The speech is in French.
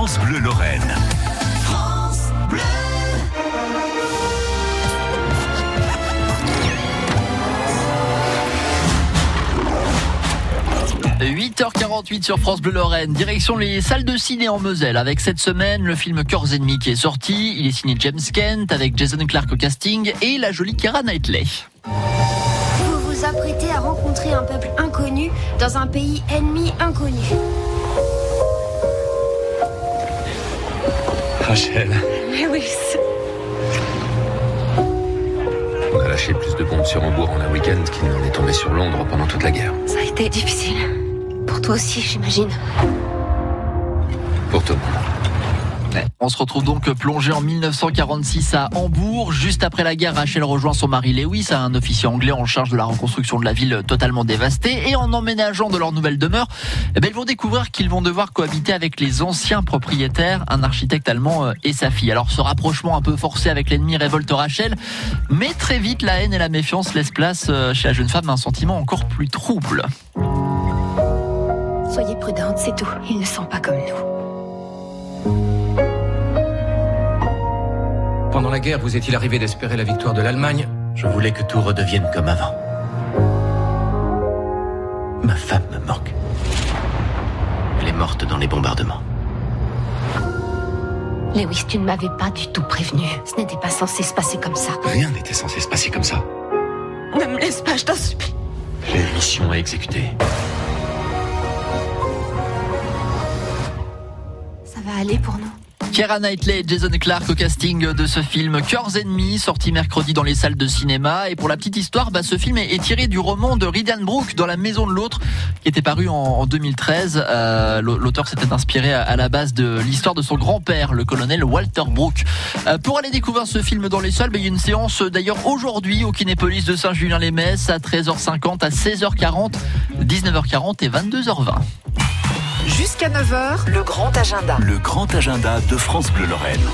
France Bleu Lorraine. France Bleu. 8h48 sur France Bleu Lorraine, direction les salles de ciné en Moselle avec cette semaine le film Cœurs ennemis qui est sorti. Il est signé James Kent avec Jason Clarke au casting et la jolie Kara Knightley. Vous vous apprêtez à rencontrer un peuple inconnu dans un pays ennemi inconnu. Rachel, Lewis, on a lâché plus de bombes sur Hambourg en un week-end qu'il n'en est tombé sur Londres pendant toute la guerre. ça a été difficile. Pour toi aussi, j'imagine. Pour tout le monde. On se retrouve donc plongé en 1946 à Hambourg. Juste après la guerre, Rachel rejoint son mari Lewis, un officier anglais en charge de la reconstruction de la ville totalement dévastée. Et en emménageant de leur nouvelle demeure, eh ben, ils vont découvrir qu'ils vont devoir cohabiter avec les anciens propriétaires, un architecte allemand euh, et sa fille. Alors ce rapprochement un peu forcé avec l'ennemi révolte Rachel, mais très vite la haine et la méfiance laissent place euh, chez la jeune femme à un sentiment encore plus trouble. Soyez prudente, c'est tout. Ils ne sont pas comme nous. Pendant la guerre, vous est-il arrivé d'espérer la victoire de l'Allemagne Je voulais que tout redevienne comme avant. Ma femme me manque. Elle est morte dans les bombardements. Lewis, tu ne m'avais pas du tout prévenu. Ce n'était pas censé se passer comme ça. Rien n'était censé se passer comme ça. Ne me laisse pas, je t'en supplie. J'ai une mission à exécuter. Ça va aller pour nous. Keira Knightley et Jason Clarke au casting de ce film Cœurs ennemis, sorti mercredi dans les salles de cinéma. Et pour la petite histoire, bah, ce film est, tiré du roman de Ridan Brooke, Dans la maison de l'autre, qui était paru en, en 2013. Euh, L'auteur s'était inspiré à, la base de l'histoire de son grand-père, le colonel Walter Brooke. Euh, pour aller découvrir ce film dans les salles, bah, il y a une séance d'ailleurs aujourd'hui au Kinépolis de Saint-Julien-les-Messes à 13h50, à 16h40, 19h40 et 22h20. Jusqu'à 9h, le grand agenda. Le grand agenda de France Bleu Lorraine.